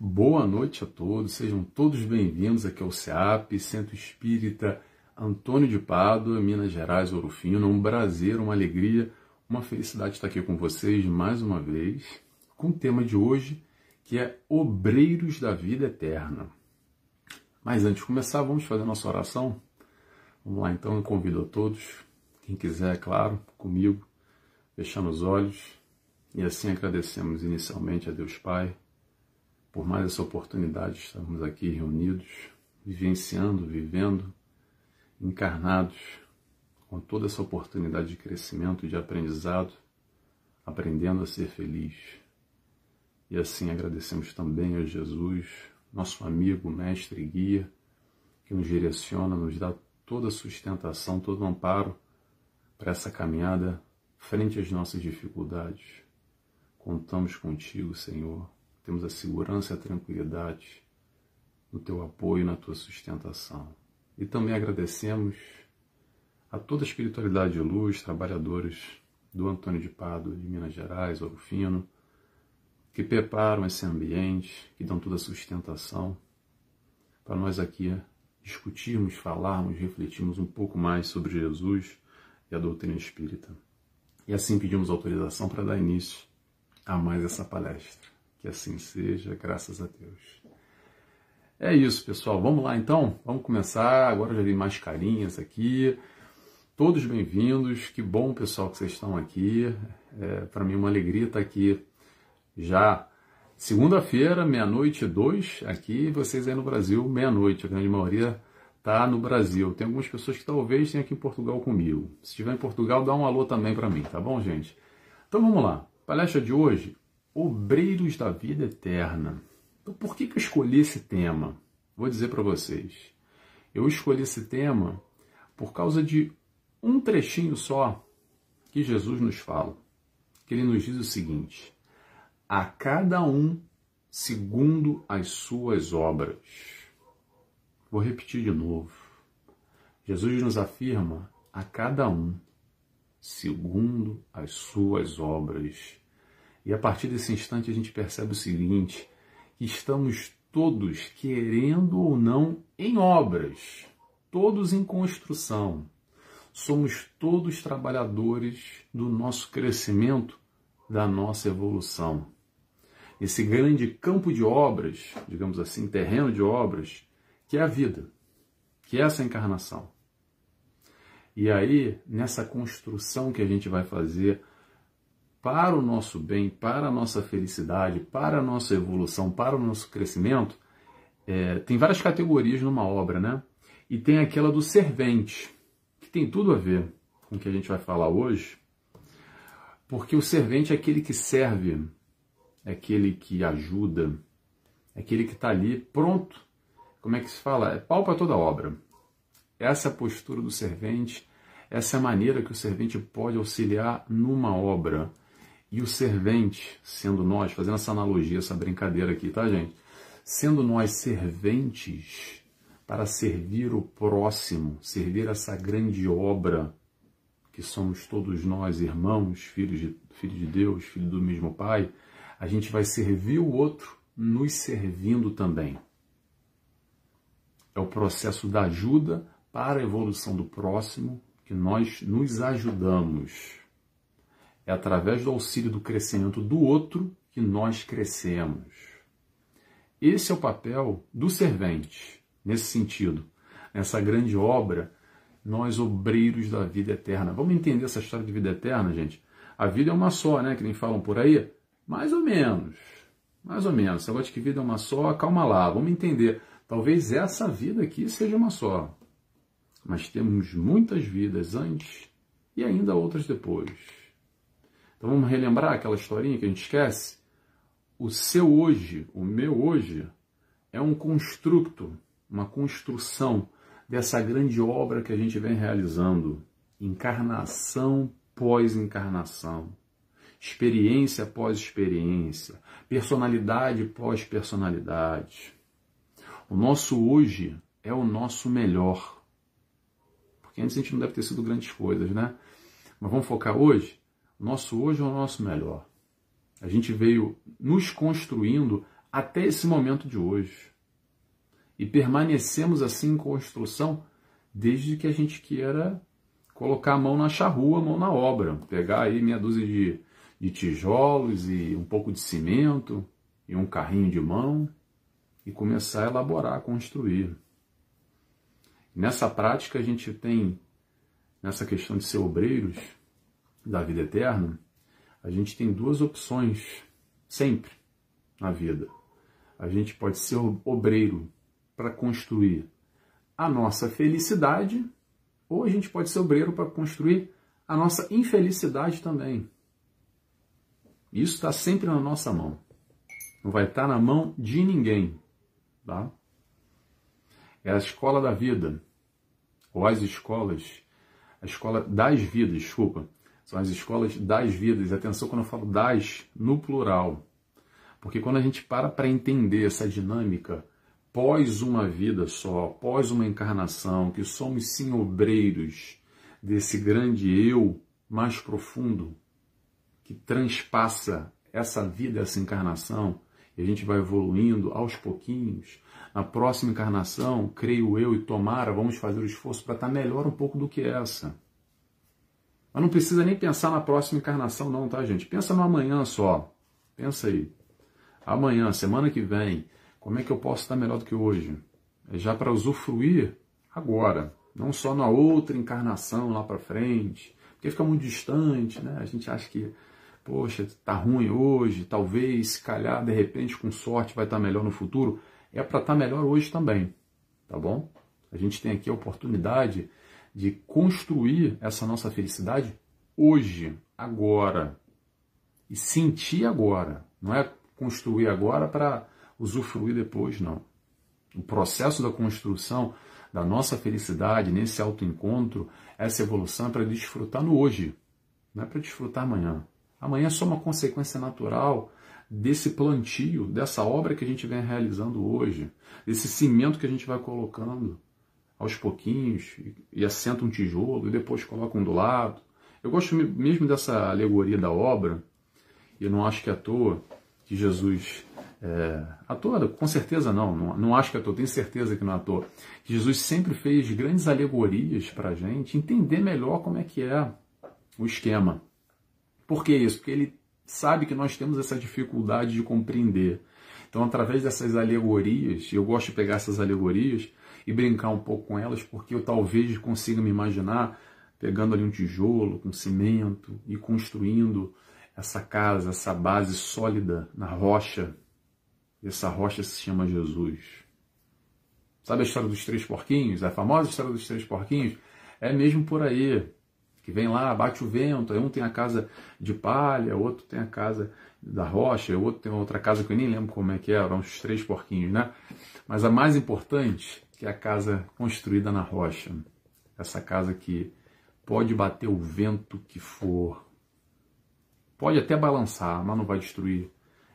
Boa noite a todos, sejam todos bem-vindos aqui ao CEAP, Centro Espírita Antônio de Pádua, Minas Gerais, Ouro Fino. Um prazer, uma alegria, uma felicidade estar aqui com vocês mais uma vez, com o tema de hoje, que é Obreiros da Vida Eterna. Mas antes de começar, vamos fazer nossa oração? Vamos lá então, eu convido a todos, quem quiser, é claro, comigo, fechando os olhos, e assim agradecemos inicialmente a Deus Pai por mais essa oportunidade de estarmos aqui reunidos, vivenciando, vivendo, encarnados, com toda essa oportunidade de crescimento e de aprendizado, aprendendo a ser feliz. E assim agradecemos também a Jesus, nosso amigo, mestre e guia, que nos direciona, nos dá toda a sustentação, todo o amparo para essa caminhada frente às nossas dificuldades. Contamos contigo, Senhor temos a segurança e a tranquilidade no teu apoio, na tua sustentação. E também agradecemos a toda a espiritualidade de luz, trabalhadores do Antônio de Pado, de Minas Gerais, Ouro Fino, que preparam esse ambiente, que dão toda a sustentação para nós aqui discutirmos, falarmos, refletirmos um pouco mais sobre Jesus e a doutrina espírita. E assim pedimos autorização para dar início a mais essa palestra. Que assim seja, graças a Deus. É isso, pessoal. Vamos lá então? Vamos começar. Agora já vi mais carinhas aqui. Todos bem-vindos. Que bom, pessoal, que vocês estão aqui. É, Para mim, uma alegria estar aqui já segunda-feira, meia-noite dois. Aqui, vocês aí no Brasil, meia-noite. A grande maioria está no Brasil. Tem algumas pessoas que talvez tenham aqui em Portugal comigo. Se estiver em Portugal, dá um alô também para mim, tá bom, gente? Então vamos lá. Palestra de hoje, Obreiros da Vida Eterna. Então, por que, que eu escolhi esse tema? Vou dizer para vocês. Eu escolhi esse tema por causa de um trechinho só que Jesus nos fala. Que ele nos diz o seguinte: a cada um segundo as suas obras. Vou repetir de novo. Jesus nos afirma a cada um segundo as suas obras. E a partir desse instante a gente percebe o seguinte: estamos todos, querendo ou não, em obras, todos em construção. Somos todos trabalhadores do nosso crescimento, da nossa evolução. Esse grande campo de obras, digamos assim, terreno de obras, que é a vida, que é essa encarnação. E aí, nessa construção que a gente vai fazer para o nosso bem, para a nossa felicidade, para a nossa evolução, para o nosso crescimento, é, tem várias categorias numa obra, né? E tem aquela do servente, que tem tudo a ver com o que a gente vai falar hoje, porque o servente é aquele que serve, é aquele que ajuda, é aquele que está ali pronto. Como é que se fala? É pau para toda obra. Essa é a postura do servente, essa é a maneira que o servente pode auxiliar numa obra. E o servente, sendo nós, fazendo essa analogia, essa brincadeira aqui, tá, gente? Sendo nós serventes para servir o próximo, servir essa grande obra que somos todos nós, irmãos, filhos de, filhos de Deus, filhos do mesmo Pai, a gente vai servir o outro nos servindo também. É o processo da ajuda para a evolução do próximo que nós nos ajudamos. É através do auxílio do crescimento do outro que nós crescemos. Esse é o papel do servente, nesse sentido. Nessa grande obra, nós obreiros da vida eterna. Vamos entender essa história de vida eterna, gente? A vida é uma só, né? Que nem falam por aí. Mais ou menos. Mais ou menos. Esse negócio de que vida é uma só, calma lá. Vamos entender. Talvez essa vida aqui seja uma só. Mas temos muitas vidas antes e ainda outras depois. Então vamos relembrar aquela historinha que a gente esquece? O seu hoje, o meu hoje, é um construto, uma construção dessa grande obra que a gente vem realizando. Encarnação pós-encarnação, experiência pós experiência, personalidade pós personalidade. O nosso hoje é o nosso melhor. Porque antes a gente não deve ter sido grandes coisas, né? Mas vamos focar hoje nosso hoje é o nosso melhor. A gente veio nos construindo até esse momento de hoje. E permanecemos assim em construção desde que a gente queira colocar a mão na charrua, a mão na obra, pegar aí meia dúzia de, de tijolos e um pouco de cimento e um carrinho de mão e começar a elaborar, a construir. Nessa prática a gente tem, nessa questão de ser obreiros da vida eterna, a gente tem duas opções sempre na vida. A gente pode ser obreiro para construir a nossa felicidade, ou a gente pode ser obreiro para construir a nossa infelicidade também. Isso está sempre na nossa mão. Não vai estar na mão de ninguém. Tá? É a escola da vida, ou as escolas, a escola das vidas, desculpa, são as escolas das vidas. Atenção quando eu falo das no plural. Porque quando a gente para para entender essa dinâmica pós uma vida só, pós uma encarnação, que somos sim obreiros desse grande eu mais profundo, que transpassa essa vida, essa encarnação, e a gente vai evoluindo aos pouquinhos. Na próxima encarnação, creio eu e tomara, vamos fazer o esforço para estar melhor um pouco do que essa. Mas não precisa nem pensar na próxima encarnação, não, tá, gente? Pensa no amanhã só. Pensa aí. Amanhã, semana que vem, como é que eu posso estar melhor do que hoje? É já para usufruir agora, não só na outra encarnação lá para frente, porque fica muito distante, né? A gente acha que, poxa, tá ruim hoje, talvez, se calhar, de repente, com sorte, vai estar melhor no futuro. É para estar melhor hoje também, tá bom? A gente tem aqui a oportunidade de construir essa nossa felicidade hoje, agora. E sentir agora. Não é construir agora para usufruir depois, não. O processo da construção da nossa felicidade nesse autoencontro, essa evolução é para desfrutar no hoje, não é para desfrutar amanhã. Amanhã é só uma consequência natural desse plantio, dessa obra que a gente vem realizando hoje, desse cimento que a gente vai colocando aos pouquinhos e assenta um tijolo e depois coloca um do lado. Eu gosto mesmo dessa alegoria da obra, e eu não acho que à toa que Jesus é, à toa, com certeza não, não, não acho que é à toa, tenho certeza que não é à toa. Jesus sempre fez grandes alegorias para a gente entender melhor como é que é o esquema. Por que isso? Porque ele sabe que nós temos essa dificuldade de compreender. Então, através dessas alegorias, eu gosto de pegar essas alegorias e brincar um pouco com elas, porque eu talvez consiga me imaginar pegando ali um tijolo com cimento e construindo essa casa, essa base sólida na rocha essa rocha se chama Jesus. Sabe a história dos três porquinhos? A famosa história dos três porquinhos? É mesmo por aí. Que vem lá, bate o vento, um tem a casa de palha, outro tem a casa da rocha, outro tem outra casa que eu nem lembro como é que é, eram os três porquinhos, né? Mas a mais importante, que é a casa construída na rocha. Essa casa que pode bater o vento que for. Pode até balançar, mas não vai destruir.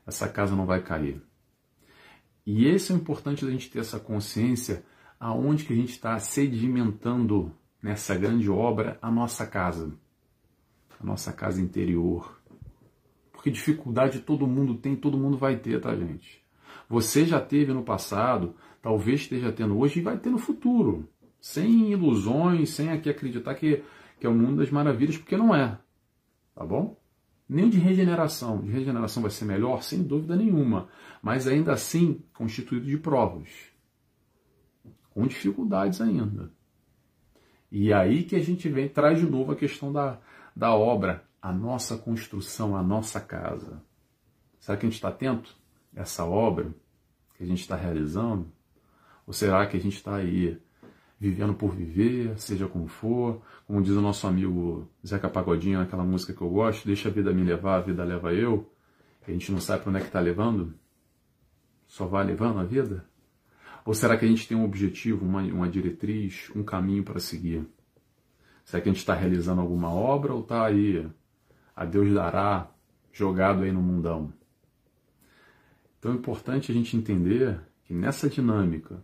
Essa casa não vai cair. E esse é o importante da gente ter essa consciência aonde que a gente está sedimentando nessa grande obra a nossa casa, a nossa casa interior. Porque dificuldade todo mundo tem, todo mundo vai ter, tá, gente? Você já teve no passado, talvez esteja tendo hoje e vai ter no futuro. Sem ilusões, sem aqui acreditar que, que é o mundo das maravilhas, porque não é. Tá bom? nem de regeneração. De regeneração vai ser melhor, sem dúvida nenhuma, mas ainda assim constituído de provas, com dificuldades ainda. E aí que a gente vem traz de novo a questão da, da obra, a nossa construção, a nossa casa. Será que a gente está atento a essa obra que a gente está realizando? Ou será que a gente está aí vivendo por viver, seja como for. Como diz o nosso amigo Zeca Pagodinho, naquela música que eu gosto, deixa a vida me levar, a vida leva eu. a gente não sabe para onde é que está levando? Só vai levando a vida? Ou será que a gente tem um objetivo, uma, uma diretriz, um caminho para seguir? Será que a gente está realizando alguma obra ou está aí, a Deus dará, jogado aí no mundão? Então é importante a gente entender que nessa dinâmica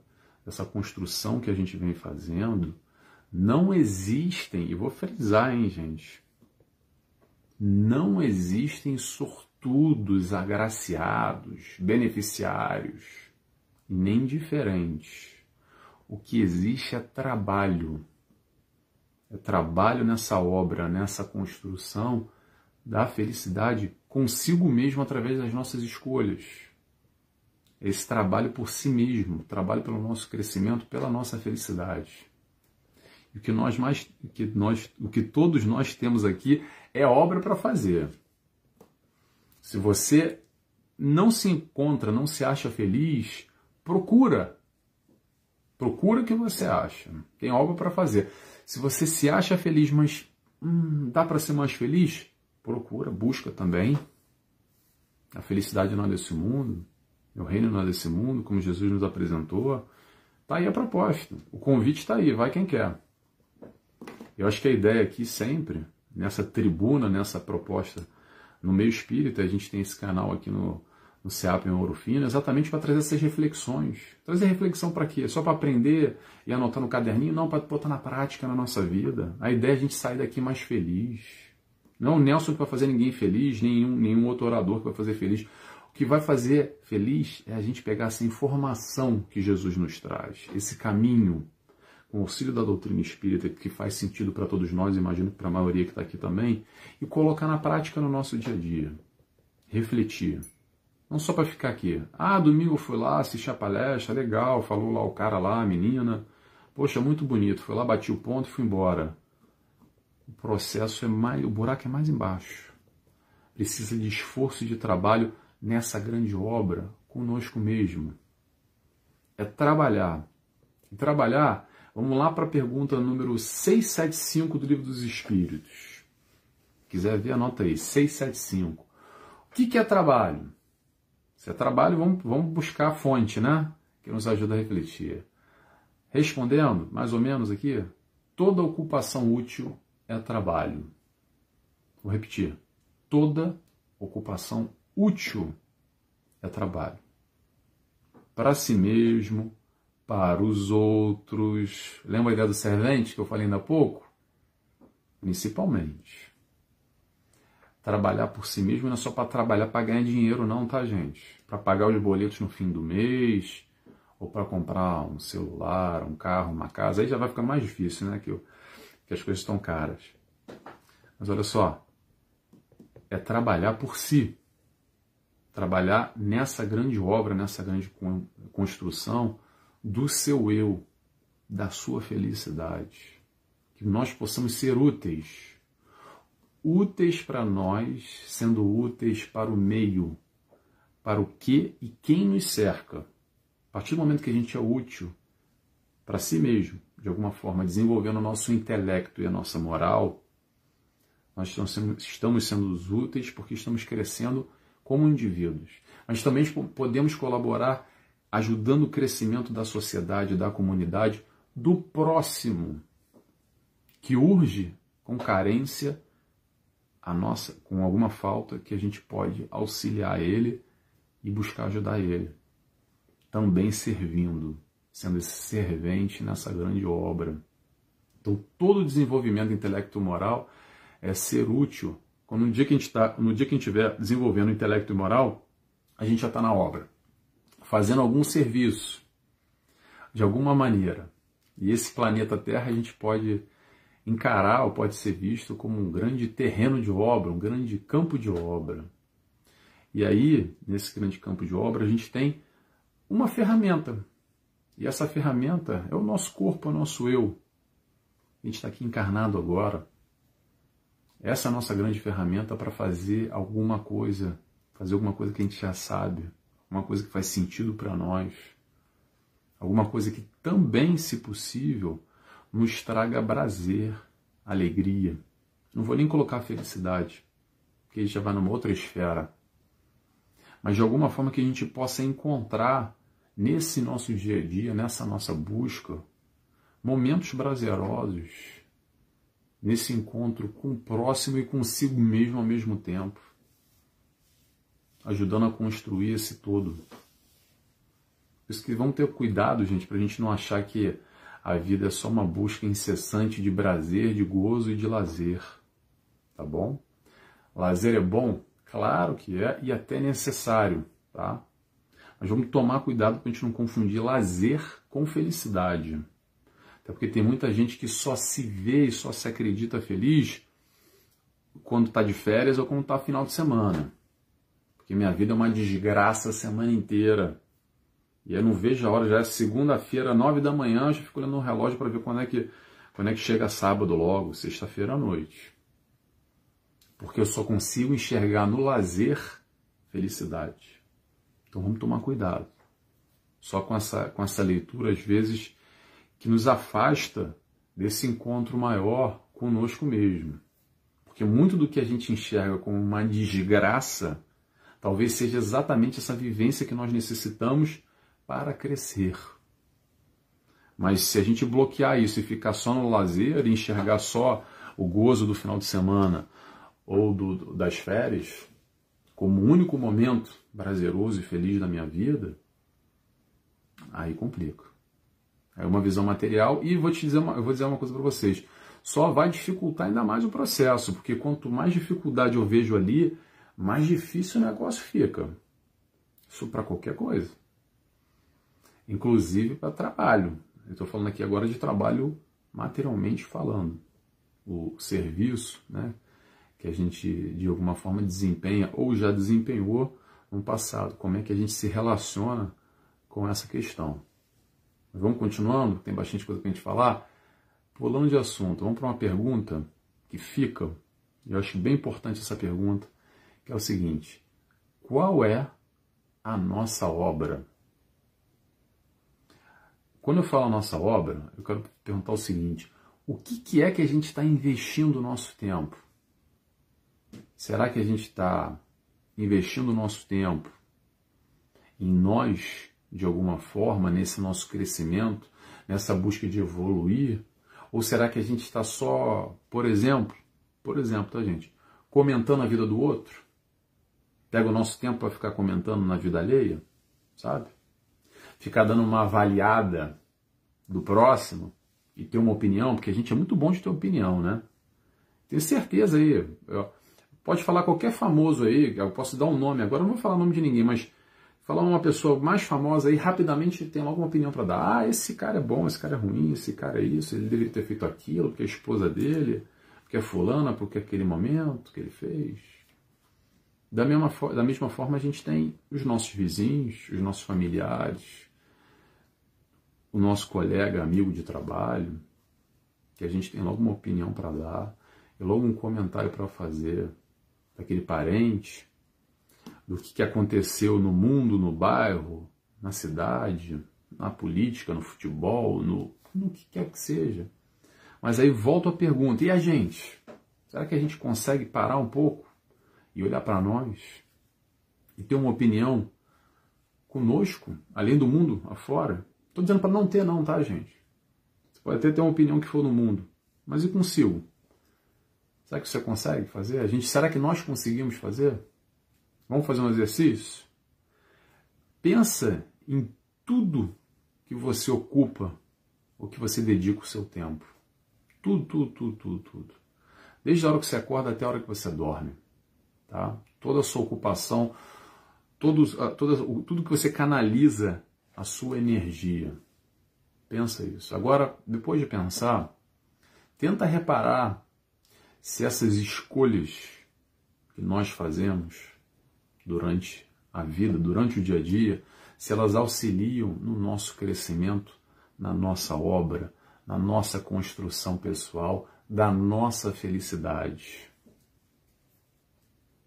essa construção que a gente vem fazendo, não existem, e vou frisar, hein, gente, não existem sortudos, agraciados, beneficiários, nem diferentes. O que existe é trabalho. É trabalho nessa obra, nessa construção da felicidade consigo mesmo através das nossas escolhas. Esse trabalho por si mesmo, trabalho pelo nosso crescimento, pela nossa felicidade. E o que nós mais, o que nós, o que todos nós temos aqui é obra para fazer. Se você não se encontra, não se acha feliz, procura. Procura o que você acha. Tem obra para fazer. Se você se acha feliz, mas hum, dá para ser mais feliz, procura, busca também. A felicidade não é desse mundo, o reino não é desse mundo, como Jesus nos apresentou. Está aí a proposta. O convite está aí, vai quem quer. Eu acho que a ideia aqui sempre, nessa tribuna, nessa proposta no meio espírita, a gente tem esse canal aqui no, no CEAP em Ouro Fino, exatamente para trazer essas reflexões. Trazer reflexão para quê? Só para aprender e anotar no caderninho? Não, para botar na prática na nossa vida. A ideia é a gente sair daqui mais feliz. Não o Nelson que vai fazer ninguém feliz, nenhum, nenhum outro orador que vai fazer feliz. Que vai fazer feliz é a gente pegar essa informação que Jesus nos traz, esse caminho, com o auxílio da doutrina espírita, que faz sentido para todos nós, imagino que para a maioria que está aqui também, e colocar na prática no nosso dia a dia. Refletir. Não só para ficar aqui. Ah, domingo eu fui lá, assisti a palestra, legal, falou lá o cara lá, a menina. Poxa, muito bonito. Fui lá, bati o ponto e fui embora. O processo é mais. O buraco é mais embaixo. Precisa de esforço de trabalho nessa grande obra conosco mesmo. É trabalhar. E trabalhar Vamos lá para a pergunta número 675 do Livro dos Espíritos. Quiser ver, anota aí, 675. O que, que é trabalho? Se é trabalho, vamos, vamos buscar a fonte, né? Que nos ajuda a refletir. Respondendo, mais ou menos aqui, toda ocupação útil é trabalho. Vou repetir. Toda ocupação útil é trabalho. Para si mesmo, para os outros. Lembra a ideia do servente que eu falei ainda há pouco? Principalmente. Trabalhar por si mesmo não é só para trabalhar para ganhar dinheiro, não, tá, gente? Para pagar os boletos no fim do mês, ou para comprar um celular, um carro, uma casa. Aí já vai ficar mais difícil, né? Que, que as coisas estão caras. Mas olha só, é trabalhar por si. Trabalhar nessa grande obra, nessa grande construção do seu eu, da sua felicidade. Que nós possamos ser úteis. Úteis para nós, sendo úteis para o meio, para o que e quem nos cerca. A partir do momento que a gente é útil para si mesmo, de alguma forma, desenvolvendo o nosso intelecto e a nossa moral, nós estamos sendo úteis porque estamos crescendo como indivíduos. Mas também podemos colaborar ajudando o crescimento da sociedade, da comunidade, do próximo, que urge com carência a nossa, com alguma falta que a gente pode auxiliar ele e buscar ajudar ele. Também servindo, sendo esse servente nessa grande obra. Então, todo desenvolvimento intelecto-moral é ser útil. Quando no dia que a gente tá, no dia que a gente estiver desenvolvendo intelecto moral, a gente já está na obra fazendo algum serviço, de alguma maneira. E esse planeta Terra a gente pode encarar ou pode ser visto como um grande terreno de obra, um grande campo de obra. E aí, nesse grande campo de obra, a gente tem uma ferramenta. E essa ferramenta é o nosso corpo, é o nosso eu. A gente está aqui encarnado agora. Essa é a nossa grande ferramenta para fazer alguma coisa, fazer alguma coisa que a gente já sabe, uma coisa que faz sentido para nós, alguma coisa que também, se possível, nos traga prazer, alegria. Não vou nem colocar felicidade, porque já vai numa outra esfera. Mas de alguma forma que a gente possa encontrar nesse nosso dia a dia, nessa nossa busca, momentos prazerosos, nesse encontro com o próximo e consigo mesmo ao mesmo tempo ajudando a construir esse todo. Por isso que vamos ter cuidado, gente, para a gente não achar que a vida é só uma busca incessante de prazer, de gozo e de lazer. Tá bom? Lazer é bom? Claro que é e até necessário, tá? Mas vamos tomar cuidado para a gente não confundir lazer com felicidade. Até porque tem muita gente que só se vê e só se acredita feliz quando está de férias ou quando está final de semana. Porque minha vida é uma desgraça a semana inteira. E eu não vejo a hora, já é segunda-feira, nove da manhã, eu já fico olhando no relógio para ver quando é, que, quando é que chega sábado logo, sexta-feira à noite. Porque eu só consigo enxergar no lazer felicidade. Então vamos tomar cuidado. Só com essa, com essa leitura, às vezes, que nos afasta desse encontro maior conosco mesmo. Porque muito do que a gente enxerga como uma desgraça, talvez seja exatamente essa vivência que nós necessitamos para crescer. Mas se a gente bloquear isso e ficar só no lazer e enxergar só o gozo do final de semana ou do, das férias como o único momento prazeroso e feliz da minha vida, aí complica. É uma visão material e vou te dizer uma, eu vou dizer uma coisa para vocês. Só vai dificultar ainda mais o processo, porque quanto mais dificuldade eu vejo ali, mais difícil o negócio fica. Isso para qualquer coisa. Inclusive para trabalho. Eu estou falando aqui agora de trabalho materialmente falando. O serviço, né, que a gente de alguma forma desempenha ou já desempenhou no passado. Como é que a gente se relaciona com essa questão. Vamos continuando, tem bastante coisa para a gente falar. Pulando de assunto, vamos para uma pergunta que fica, eu acho bem importante essa pergunta, que é o seguinte: qual é a nossa obra? Quando eu falo nossa obra, eu quero perguntar o seguinte: o que, que é que a gente está investindo o nosso tempo? Será que a gente está investindo o nosso tempo em nós de alguma forma nesse nosso crescimento, nessa busca de evoluir? Ou será que a gente está só, por exemplo, por exemplo, tá gente, comentando a vida do outro? Pega o nosso tempo para ficar comentando na vida alheia, sabe? Ficar dando uma avaliada do próximo e ter uma opinião, porque a gente é muito bom de ter opinião, né? Tenho certeza aí. Eu, pode falar qualquer famoso aí, eu posso dar um nome agora, não vou falar o nome de ninguém, mas falar uma pessoa mais famosa aí, rapidamente tem alguma opinião para dar. Ah, esse cara é bom, esse cara é ruim, esse cara é isso, ele deveria ter feito aquilo, porque a esposa dele, porque é fulana, porque aquele momento que ele fez. Da mesma, da mesma forma, a gente tem os nossos vizinhos, os nossos familiares, o nosso colega, amigo de trabalho, que a gente tem logo uma opinião para dar, e logo um comentário para fazer, daquele parente, do que aconteceu no mundo, no bairro, na cidade, na política, no futebol, no, no que quer que seja. Mas aí volto à pergunta: e a gente? Será que a gente consegue parar um pouco e olhar para nós e ter uma opinião conosco, além do mundo afora? Estou dizendo para não ter, não, tá, gente? Você pode até ter uma opinião que for no mundo, mas e consigo? Será que você consegue fazer? A gente, será que nós conseguimos fazer? Vamos fazer um exercício? Pensa em tudo que você ocupa ou que você dedica o seu tempo. Tudo, tudo, tudo, tudo, tudo. Desde a hora que você acorda até a hora que você dorme. Tá? Toda a sua ocupação, todos, toda, tudo que você canaliza a sua energia. Pensa isso. Agora, depois de pensar, tenta reparar se essas escolhas que nós fazemos durante a vida, durante o dia a dia, se elas auxiliam no nosso crescimento, na nossa obra, na nossa construção pessoal, da nossa felicidade.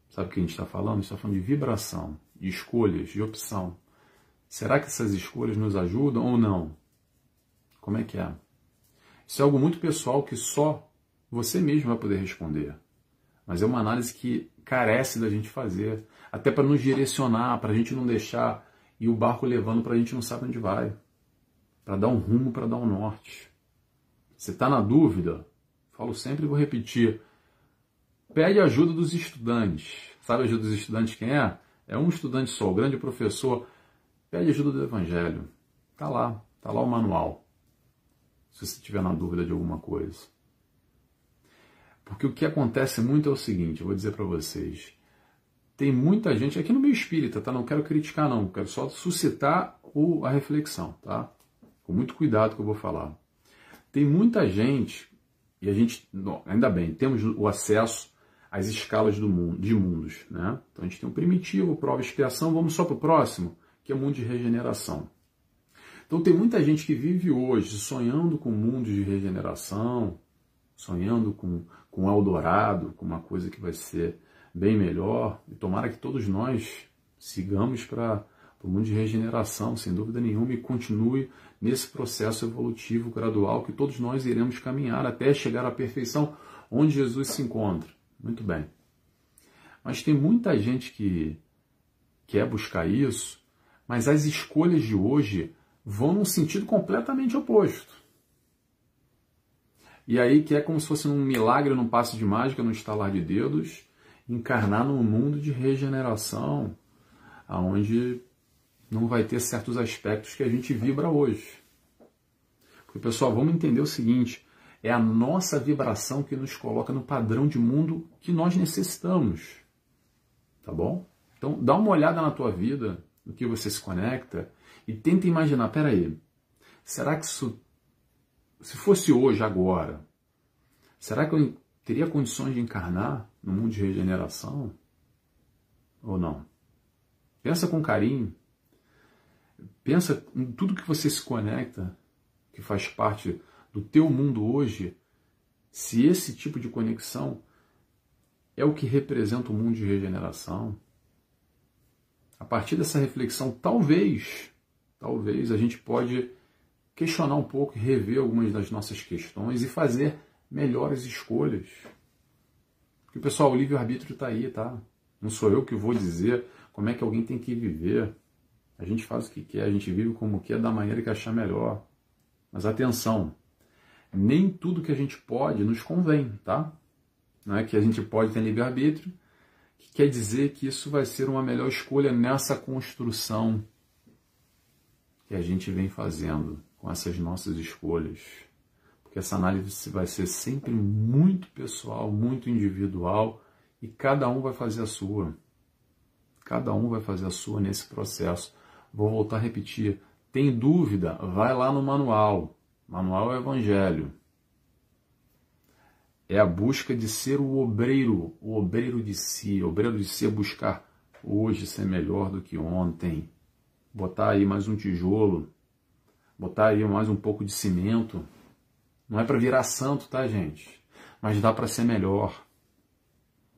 Sabe o que a gente está falando? A gente está falando de vibração, de escolhas, de opção. Será que essas escolhas nos ajudam ou não? Como é que é? Isso é algo muito pessoal que só você mesmo vai poder responder. Mas é uma análise que carece da gente fazer até para nos direcionar, para a gente não deixar e o barco levando para a gente não sabe onde vai, para dar um rumo, para dar um norte. Você está na dúvida? Falo sempre e vou repetir. Pede ajuda dos estudantes. Sabe a ajuda dos estudantes quem é? É um estudante só, o grande professor. Pede ajuda do Evangelho. Tá lá, tá lá o manual. Se você tiver na dúvida de alguma coisa. Porque o que acontece muito é o seguinte, eu vou dizer para vocês tem muita gente, aqui no meio espírita, tá? Não quero criticar, não, quero só suscitar o, a reflexão, tá? Com muito cuidado que eu vou falar. Tem muita gente, e a gente, ainda bem, temos o acesso às escalas do mundo, de mundos, né? Então a gente tem o primitivo, prova e expiação, vamos só para o próximo, que é o mundo de regeneração. Então tem muita gente que vive hoje sonhando com mundos de regeneração, sonhando com, com Eldorado, com uma coisa que vai ser bem melhor. E tomara que todos nós sigamos para o mundo de regeneração, sem dúvida nenhuma, e continue nesse processo evolutivo gradual que todos nós iremos caminhar até chegar à perfeição onde Jesus se encontra. Muito bem. Mas tem muita gente que quer buscar isso, mas as escolhas de hoje vão num sentido completamente oposto. E aí que é como se fosse um milagre, num passe de mágica, num estalar de dedos, encarnar num mundo de regeneração, aonde não vai ter certos aspectos que a gente vibra hoje. Porque, pessoal, vamos entender o seguinte: é a nossa vibração que nos coloca no padrão de mundo que nós necessitamos. Tá bom? Então, dá uma olhada na tua vida, no que você se conecta, e tenta imaginar: peraí, será que isso, se fosse hoje, agora, será que eu teria condições de encarnar no mundo de regeneração? Ou não? Pensa com carinho. Pensa em tudo que você se conecta, que faz parte do teu mundo hoje, se esse tipo de conexão é o que representa o mundo de regeneração. A partir dessa reflexão, talvez, talvez a gente pode questionar um pouco, rever algumas das nossas questões e fazer melhores escolhas. Porque, pessoal, o livre-arbítrio está aí, tá? Não sou eu que vou dizer como é que alguém tem que viver. A gente faz o que quer, a gente vive como quer, da maneira que achar melhor. Mas atenção, nem tudo que a gente pode nos convém, tá? Não é que a gente pode ter livre-arbítrio, que quer dizer que isso vai ser uma melhor escolha nessa construção que a gente vem fazendo com essas nossas escolhas. Porque essa análise vai ser sempre muito pessoal, muito individual e cada um vai fazer a sua. Cada um vai fazer a sua nesse processo. Vou voltar a repetir. Tem dúvida? Vai lá no manual. Manual é o Evangelho. É a busca de ser o obreiro, o obreiro de si. O obreiro de si é buscar hoje ser melhor do que ontem. Botar aí mais um tijolo. Botar aí mais um pouco de cimento. Não é para virar santo, tá, gente? Mas dá para ser melhor.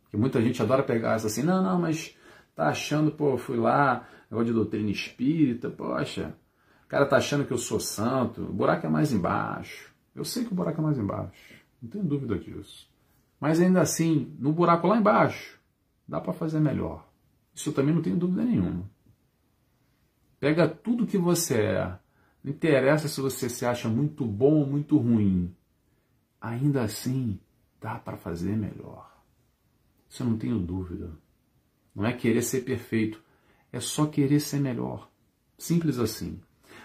Porque muita gente adora pegar essa assim, não, não, mas tá achando, pô, fui lá, negócio de doutrina espírita, poxa, o cara tá achando que eu sou santo, o buraco é mais embaixo. Eu sei que o buraco é mais embaixo, não tenho dúvida disso. Mas ainda assim, no buraco lá embaixo, dá para fazer melhor. Isso eu também não tenho dúvida nenhuma. Pega tudo que você é, não interessa se você se acha muito bom ou muito ruim. Ainda assim, dá para fazer melhor. Isso eu não tenho dúvida. Não é querer ser perfeito, é só querer ser melhor. Simples assim.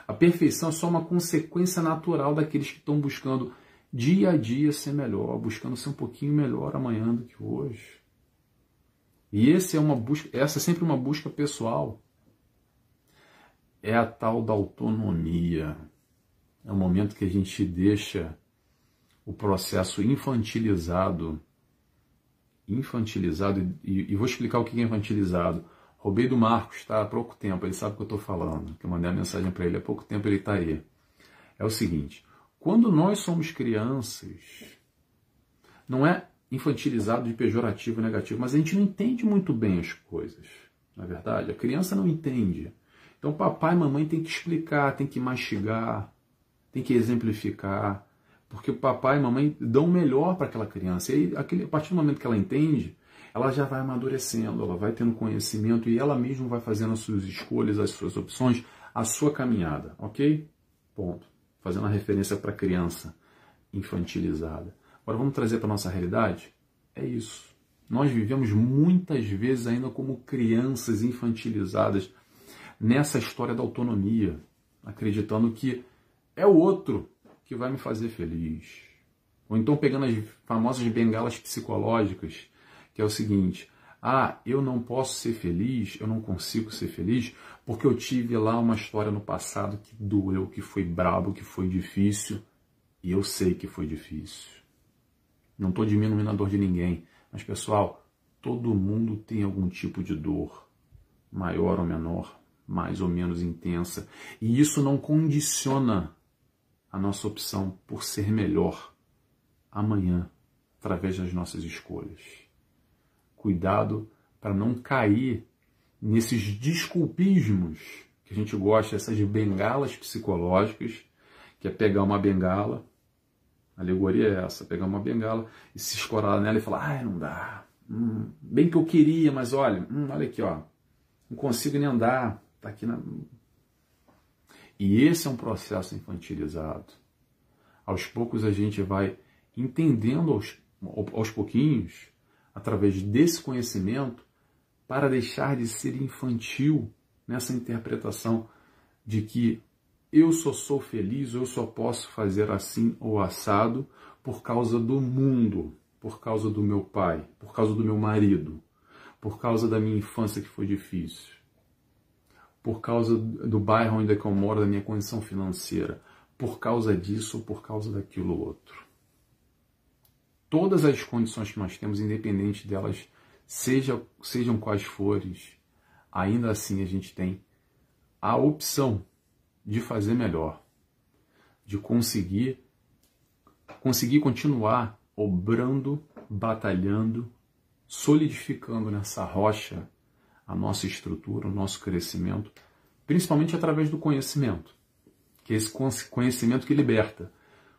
A perfeição é só uma consequência natural daqueles que estão buscando dia a dia ser melhor, buscando ser um pouquinho melhor amanhã do que hoje. E esse é uma busca, essa é sempre uma busca pessoal. É a tal da autonomia. É o momento que a gente deixa o processo infantilizado, infantilizado, e, e vou explicar o que é infantilizado Roubei do Marcos, tá? Há pouco tempo, ele sabe o que eu estou falando. Que eu mandei a mensagem para ele há pouco tempo, ele está aí. É o seguinte: quando nós somos crianças, não é infantilizado de pejorativo negativo, mas a gente não entende muito bem as coisas. Na é verdade, a criança não entende. Então, papai e mamãe tem que explicar, tem que mastigar, tem que exemplificar, porque papai e mamãe dão o melhor para aquela criança. E aí, a partir do momento que ela entende, ela já vai amadurecendo, ela vai tendo conhecimento e ela mesma vai fazendo as suas escolhas, as suas opções, a sua caminhada, ok? Ponto. Fazendo a referência para a criança infantilizada. Agora vamos trazer para a nossa realidade? É isso. Nós vivemos muitas vezes ainda como crianças infantilizadas nessa história da autonomia, acreditando que é o outro que vai me fazer feliz. Ou então pegando as famosas bengalas psicológicas que é o seguinte: Ah, eu não posso ser feliz, eu não consigo ser feliz porque eu tive lá uma história no passado que doeu, que foi brabo, que foi difícil. E eu sei que foi difícil. Não estou diminuindo a dor de ninguém. Mas, pessoal, todo mundo tem algum tipo de dor, maior ou menor, mais ou menos intensa. E isso não condiciona a nossa opção por ser melhor amanhã, através das nossas escolhas. Cuidado para não cair nesses desculpismos que a gente gosta, essas bengalas psicológicas, que é pegar uma bengala, a alegoria é essa, pegar uma bengala e se escorar nela e falar, ai, não dá, hum, bem que eu queria, mas olha, hum, olha aqui, ó, não consigo nem andar, tá aqui na... E esse é um processo infantilizado. Aos poucos a gente vai entendendo aos, aos pouquinhos, através desse conhecimento, para deixar de ser infantil nessa interpretação de que eu só sou feliz, eu só posso fazer assim ou assado por causa do mundo, por causa do meu pai, por causa do meu marido, por causa da minha infância que foi difícil, por causa do bairro onde é eu moro, da minha condição financeira, por causa disso ou por causa daquilo outro. Todas as condições que nós temos, independente delas seja, sejam quais forem, ainda assim a gente tem a opção de fazer melhor, de conseguir conseguir continuar obrando, batalhando, solidificando nessa rocha a nossa estrutura, o nosso crescimento, principalmente através do conhecimento, que é esse conhecimento que liberta.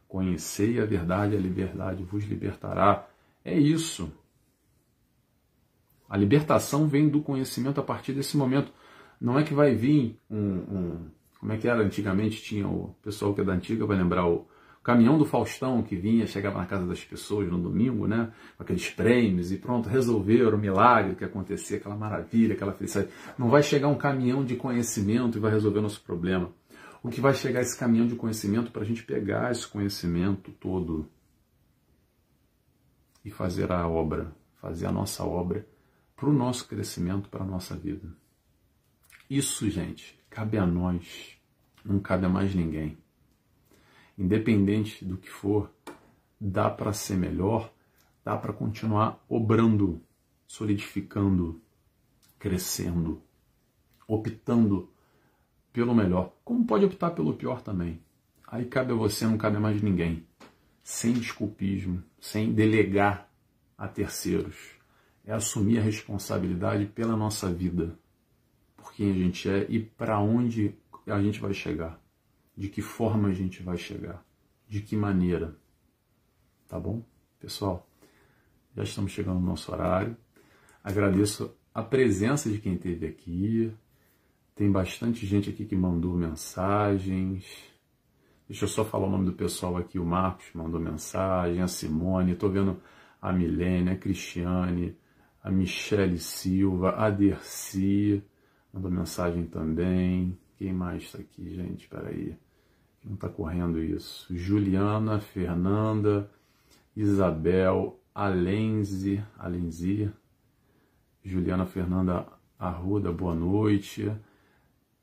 Conhecei a verdade, a liberdade vos libertará. É isso. A libertação vem do conhecimento a partir desse momento. Não é que vai vir um, um como é que era antigamente, tinha o pessoal que é da antiga vai lembrar o caminhão do Faustão que vinha, chegava na casa das pessoas no domingo, né, com aqueles prêmios e pronto, resolveram o milagre que acontecia, aquela maravilha, aquela felicidade. Não vai chegar um caminhão de conhecimento e vai resolver o nosso problema. O que vai chegar esse caminhão de conhecimento para a gente pegar esse conhecimento todo e fazer a obra, fazer a nossa obra para o nosso crescimento, para a nossa vida. Isso, gente, cabe a nós, não cabe a mais ninguém. Independente do que for, dá para ser melhor, dá para continuar obrando, solidificando, crescendo, optando pelo melhor. Como pode optar pelo pior também? Aí cabe a você, não cabe a mais ninguém. Sem desculpismo, sem delegar a terceiros é assumir a responsabilidade pela nossa vida, por quem a gente é e para onde a gente vai chegar, de que forma a gente vai chegar, de que maneira. Tá bom? Pessoal, já estamos chegando no nosso horário. Agradeço a presença de quem esteve aqui. Tem bastante gente aqui que mandou mensagens. Deixa eu só falar o nome do pessoal aqui. O Marcos mandou mensagem, a Simone, estou vendo a Milene, a Cristiane, a Michele Silva, a Dercy, mandou mensagem também. Quem mais está aqui, gente? Espera aí. Não está correndo isso. Juliana, Fernanda, Isabel, Alenzi, Alenzi, Juliana Fernanda Arruda, boa noite.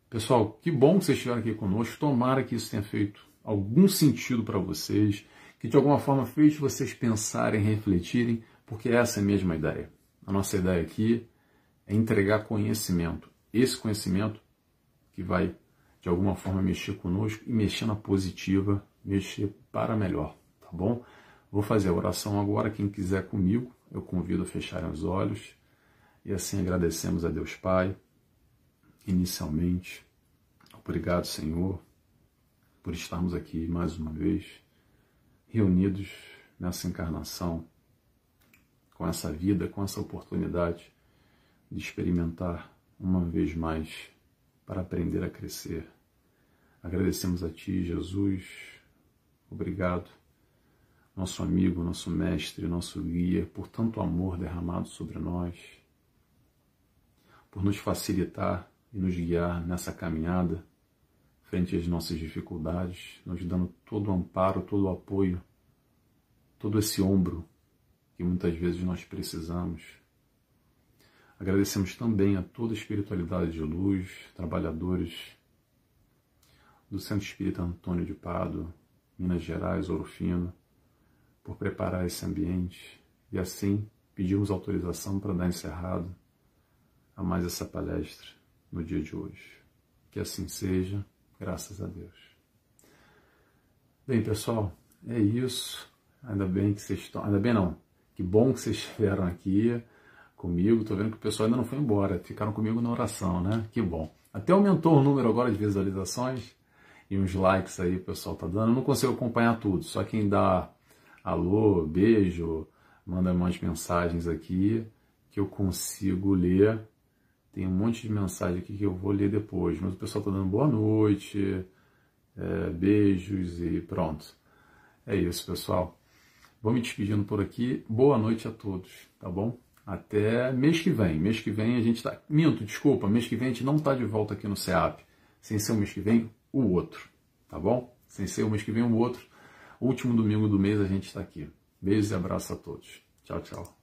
Pessoal, que bom que vocês estiveram aqui conosco. Tomara que isso tenha feito algum sentido para vocês, que de alguma forma fez vocês pensarem, refletirem, porque essa é a mesma ideia. A nossa ideia aqui é entregar conhecimento. Esse conhecimento que vai, de alguma forma, mexer conosco e mexer na positiva, mexer para melhor, tá bom? Vou fazer a oração agora. Quem quiser comigo, eu convido a fecharem os olhos e assim agradecemos a Deus Pai, inicialmente. Obrigado, Senhor, por estarmos aqui mais uma vez, reunidos nessa encarnação com essa vida, com essa oportunidade de experimentar uma vez mais para aprender a crescer. Agradecemos a Ti, Jesus. Obrigado, nosso amigo, nosso mestre, nosso guia, por tanto amor derramado sobre nós, por nos facilitar e nos guiar nessa caminhada frente às nossas dificuldades, nos dando todo o amparo, todo o apoio, todo esse ombro que muitas vezes nós precisamos. Agradecemos também a toda a espiritualidade de luz, trabalhadores do Centro Espírita Antônio de Pado, Minas Gerais, Ouro Fino, por preparar esse ambiente e assim pedimos autorização para dar encerrado a mais essa palestra no dia de hoje. Que assim seja, graças a Deus. Bem, pessoal, é isso. Ainda bem que vocês estão. Ainda bem não. Que bom que vocês estiveram aqui comigo. Estou vendo que o pessoal ainda não foi embora. Ficaram comigo na oração, né? Que bom. Até aumentou o número agora de visualizações e uns likes aí o pessoal tá dando. Eu não consigo acompanhar tudo. Só quem dá alô, beijo, manda umas mensagens aqui que eu consigo ler. Tem um monte de mensagem aqui que eu vou ler depois. Mas o pessoal tá dando boa noite, é, beijos e pronto. É isso, pessoal. Vou me despedindo por aqui. Boa noite a todos, tá bom? Até mês que vem. Mês que vem a gente tá. Minto, desculpa, mês que vem a gente não tá de volta aqui no CEAP. Sem ser o mês que vem, o outro, tá bom? Sem ser o mês que vem, o outro. Último domingo do mês a gente está aqui. Beijos e abraços a todos. Tchau, tchau.